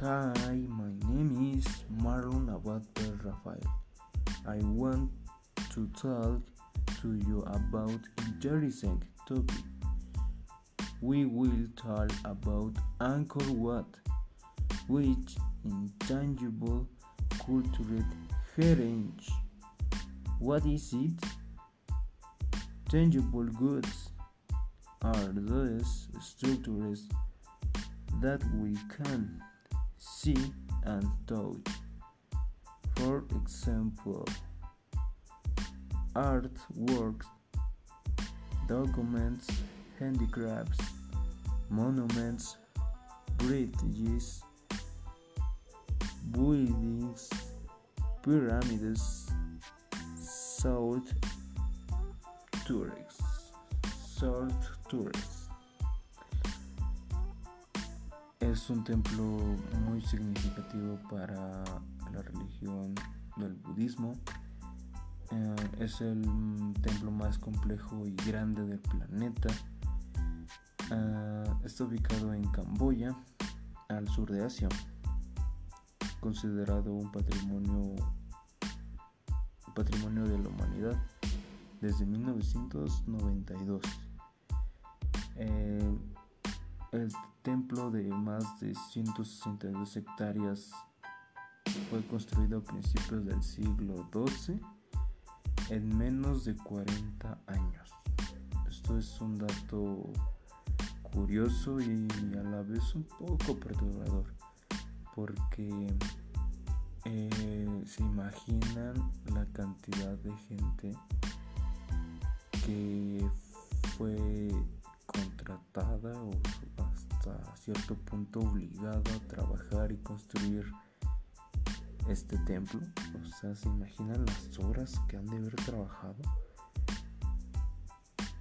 Hi, my name is Marlon Abad Rafael. I want to talk to you about interesting topic. We will talk about Angkor Wat, which intangible cultural heritage. What is it? Tangible goods are those structures that we can see and touch. For example, artworks, documents, handicrafts, monuments, bridges, buildings, pyramids, south tourists, south tourists. Es un templo muy significativo para la religión del budismo. Eh, es el templo más complejo y grande del planeta. Eh, está ubicado en Camboya, al sur de Asia, considerado un patrimonio, patrimonio de la humanidad desde 1992. Eh, el templo de más de 162 hectáreas fue construido a principios del siglo XII en menos de 40 años. Esto es un dato curioso y a la vez un poco perturbador porque eh, se imaginan la cantidad de gente que fue contratada o hasta cierto punto obligada a trabajar y construir este templo. O sea, ¿se imaginan las horas que han de haber trabajado?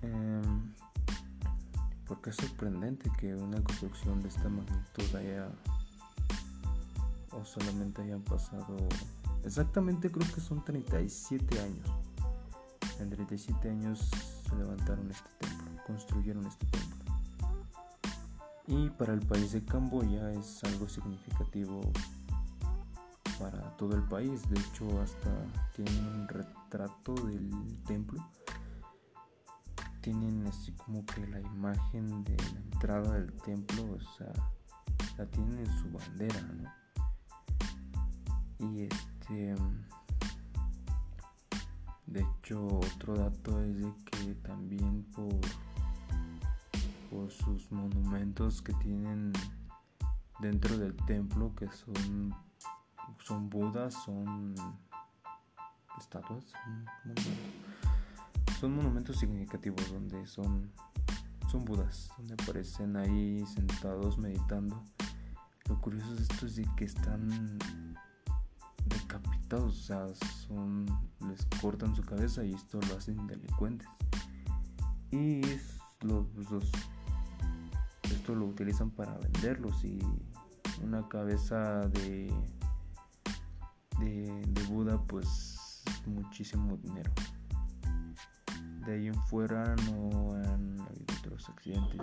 Em, porque es sorprendente que una construcción de esta magnitud haya o solamente hayan pasado exactamente creo que son 37 años. En 37 años se levantaron este templo, construyeron este templo. Y para el país de Camboya es algo significativo para todo el país. De hecho, hasta tienen un retrato del templo. Tienen así como que la imagen de la entrada del templo, o sea, la tienen en su bandera. Y este. De hecho, otro dato es de que también por sus monumentos que tienen dentro del templo, que son, son budas, son estatuas, son monumentos, significativos donde son, son budas, donde aparecen ahí sentados meditando. Lo curioso de esto es de que están decapitados, o sea, son, les cortan su cabeza y esto lo hacen delincuentes. Y los, esto lo utilizan para venderlos y una cabeza de, de, Buda pues muchísimo dinero. De ahí en fuera no han habido otros accidentes.